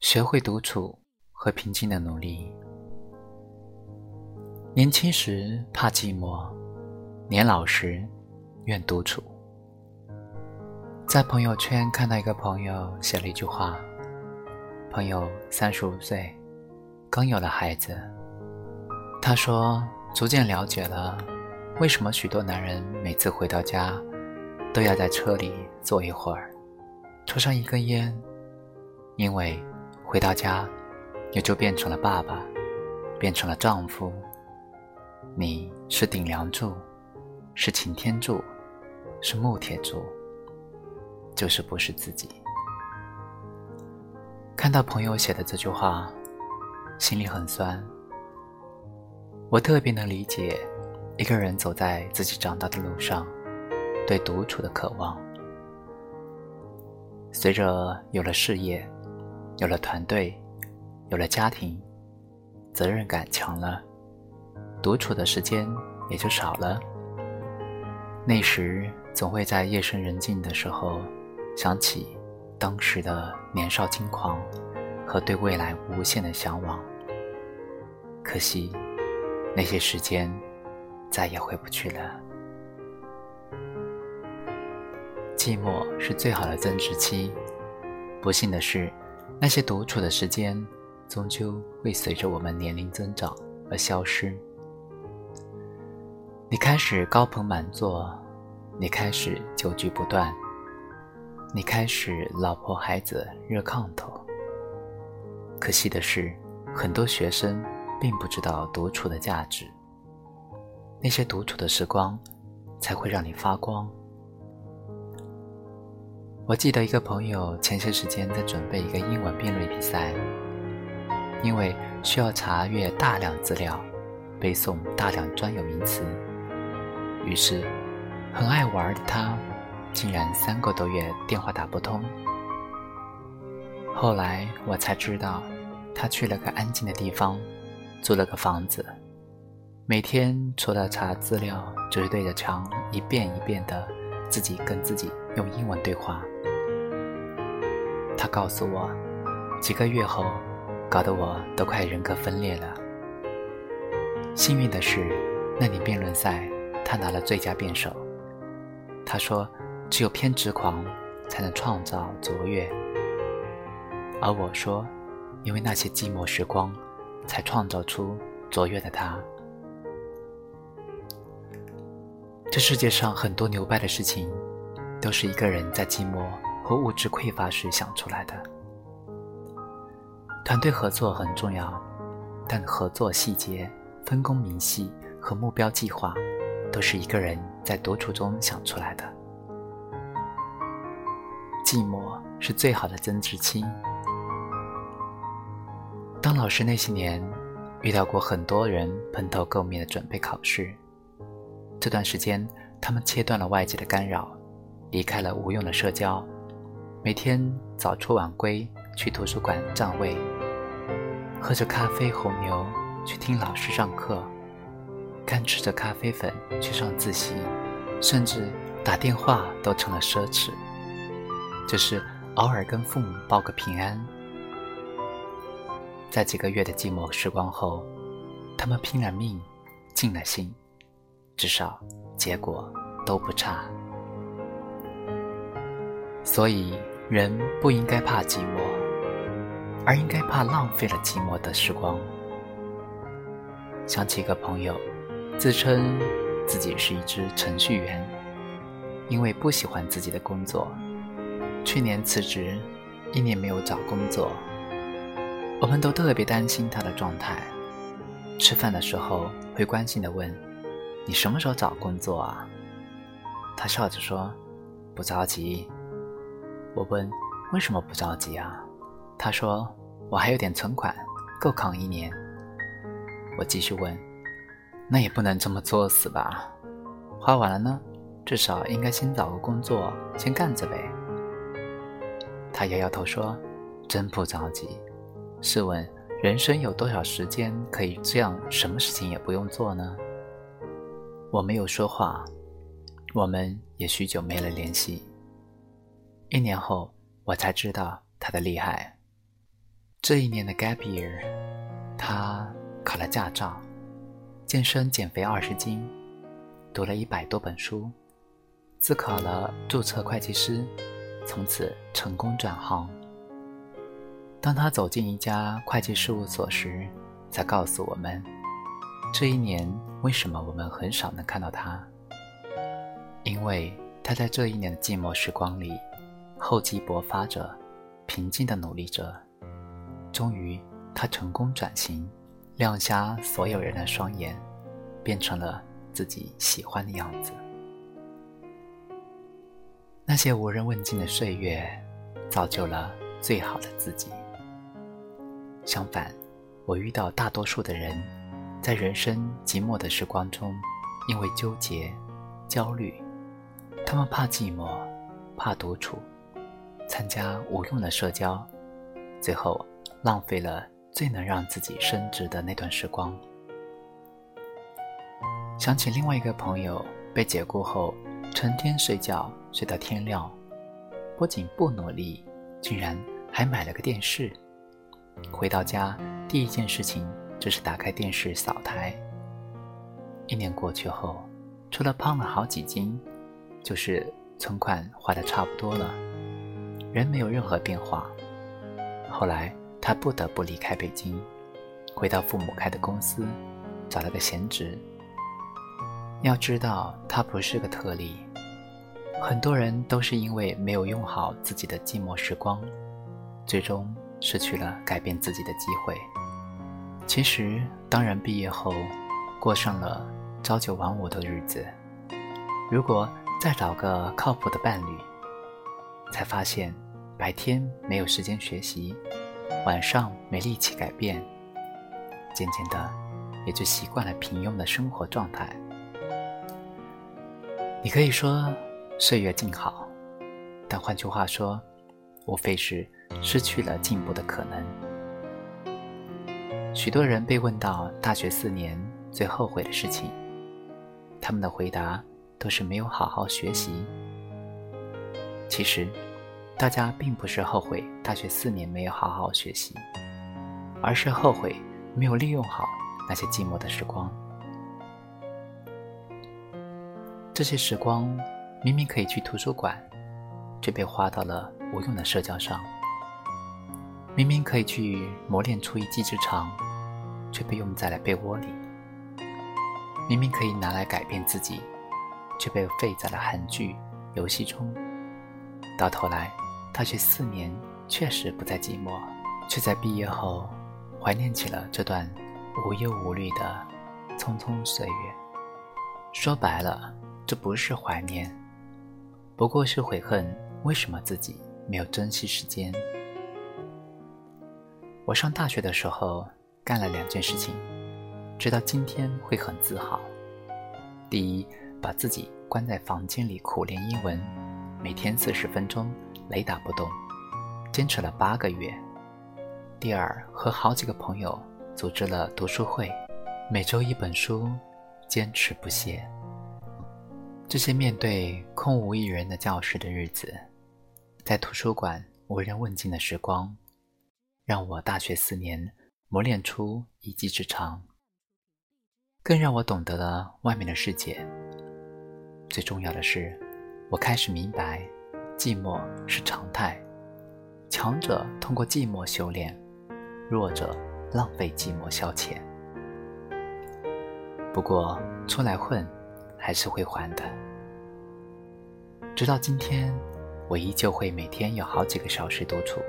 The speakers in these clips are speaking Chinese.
学会独处和平静的努力。年轻时怕寂寞，年老时愿独处。在朋友圈看到一个朋友写了一句话：“朋友三十五岁，刚有了孩子。”他说：“逐渐了解了，为什么许多男人每次回到家，都要在车里坐一会儿，抽上一根烟，因为。”回到家，也就变成了爸爸，变成了丈夫。你是顶梁柱，是擎天柱，是木铁柱，就是不是自己。看到朋友写的这句话，心里很酸。我特别能理解一个人走在自己长大的路上，对独处的渴望。随着有了事业。有了团队，有了家庭，责任感强了，独处的时间也就少了。那时总会在夜深人静的时候，想起当时的年少轻狂和对未来无限的向往。可惜，那些时间再也回不去了。寂寞是最好的增值期，不幸的是。那些独处的时间，终究会随着我们年龄增长而消失。你开始高朋满座，你开始酒局不断，你开始老婆孩子热炕头。可惜的是，很多学生并不知道独处的价值。那些独处的时光，才会让你发光。我记得一个朋友前些时间在准备一个英文辩论比赛，因为需要查阅大量资料，背诵大量专有名词，于是很爱玩的他，竟然三个多月电话打不通。后来我才知道，他去了个安静的地方，租了个房子，每天除了查资料，就是对着墙一遍一遍的自己跟自己用英文对话。他告诉我，几个月后，搞得我都快人格分裂了。幸运的是，那年辩论赛，他拿了最佳辩手。他说：“只有偏执狂才能创造卓越。”而我说：“因为那些寂寞时光，才创造出卓越的他。”这世界上很多牛掰的事情，都是一个人在寂寞。和物质匮乏时想出来的。团队合作很重要，但合作细节、分工明细和目标计划，都是一个人在独处中想出来的。寂寞是最好的增值期。当老师那些年，遇到过很多人蓬头垢面的准备考试，这段时间他们切断了外界的干扰，离开了无用的社交。每天早出晚归去图书馆占位，喝着咖啡红牛去听老师上课，干吃着咖啡粉去上自习，甚至打电话都成了奢侈。就是偶尔跟父母报个平安。在几个月的寂寞时光后，他们拼了命，尽了心，至少结果都不差。所以，人不应该怕寂寞，而应该怕浪费了寂寞的时光。想起一个朋友，自称自己是一只程序员，因为不喜欢自己的工作，去年辞职，一年没有找工作。我们都特别担心他的状态，吃饭的时候会关心的问：“你什么时候找工作啊？”他笑着说：“不着急。”我问：“为什么不着急啊？”他说：“我还有点存款，够扛一年。”我继续问：“那也不能这么作死吧？花完了呢，至少应该先找个工作，先干着呗。”他摇摇头说：“真不着急。试问，人生有多少时间可以这样，什么事情也不用做呢？”我没有说话，我们也许久没了联系。一年后，我才知道他的厉害。这一年的 gap year，他考了驾照，健身减肥二十斤，读了一百多本书，自考了注册会计师，从此成功转行。当他走进一家会计事务所时，才告诉我们，这一年为什么我们很少能看到他。因为他在这一年的寂寞时光里，厚积薄发着，平静的努力着。终于，他成功转型，亮瞎所有人的双眼，变成了自己喜欢的样子。那些无人问津的岁月，造就了最好的自己。相反，我遇到大多数的人，在人生寂寞的时光中，因为纠结、焦虑，他们怕寂寞，怕独处，参加无用的社交，最后浪费了最能让自己升值的那段时光。想起另外一个朋友被解雇后，成天睡觉睡到天亮，不仅不努力，竟然还买了个电视。回到家，第一件事情这是打开电视扫台。一年过去后，除了胖了好几斤，就是存款花的差不多了，人没有任何变化。后来他不得不离开北京，回到父母开的公司，找了个闲职。要知道，他不是个特例，很多人都是因为没有用好自己的寂寞时光，最终。失去了改变自己的机会。其实，当然毕业后，过上了朝九晚五的日子。如果再找个靠谱的伴侣，才发现白天没有时间学习，晚上没力气改变，渐渐的也就习惯了平庸的生活状态。你可以说岁月静好，但换句话说，无非是。失去了进步的可能。许多人被问到大学四年最后悔的事情，他们的回答都是没有好好学习。其实，大家并不是后悔大学四年没有好好学习，而是后悔没有利用好那些寂寞的时光。这些时光明明可以去图书馆，却被花到了无用的社交上。明明可以去磨练出一技之长，却被用在了被窝里；明明可以拿来改变自己，却被废在了韩剧、游戏中。到头来，大学四年确实不再寂寞，却在毕业后怀念起了这段无忧无虑的匆匆岁月。说白了，这不是怀念，不过是悔恨为什么自己没有珍惜时间。我上大学的时候干了两件事情，直到今天会很自豪。第一，把自己关在房间里苦练英文，每天四十分钟，雷打不动，坚持了八个月。第二，和好几个朋友组织了读书会，每周一本书，坚持不懈。这些面对空无一人的教室的日子，在图书馆无人问津的时光。让我大学四年磨练出一技之长，更让我懂得了外面的世界。最重要的是，我开始明白，寂寞是常态，强者通过寂寞修炼，弱者浪费寂寞消遣。不过出来混，还是会还的。直到今天，我依旧会每天有好几个小时独处。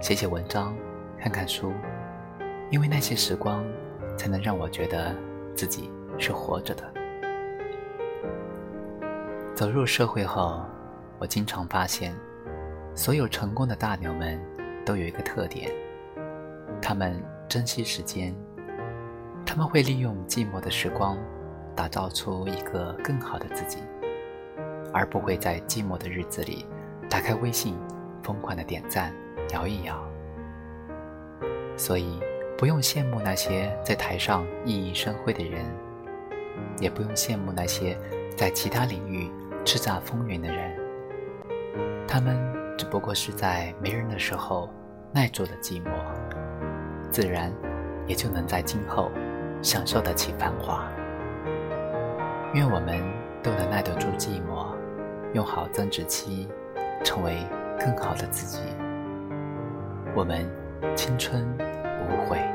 写写文章，看看书，因为那些时光，才能让我觉得自己是活着的。走入社会后，我经常发现，所有成功的大牛们都有一个特点：他们珍惜时间，他们会利用寂寞的时光，打造出一个更好的自己，而不会在寂寞的日子里打开微信，疯狂的点赞。摇一摇，所以不用羡慕那些在台上熠熠生辉的人，也不用羡慕那些在其他领域叱咤风云的人。他们只不过是在没人的时候，耐住了寂寞，自然也就能在今后享受得起繁华。愿我们都能耐得住寂寞，用好增值期，成为更好的自己。我们青春无悔。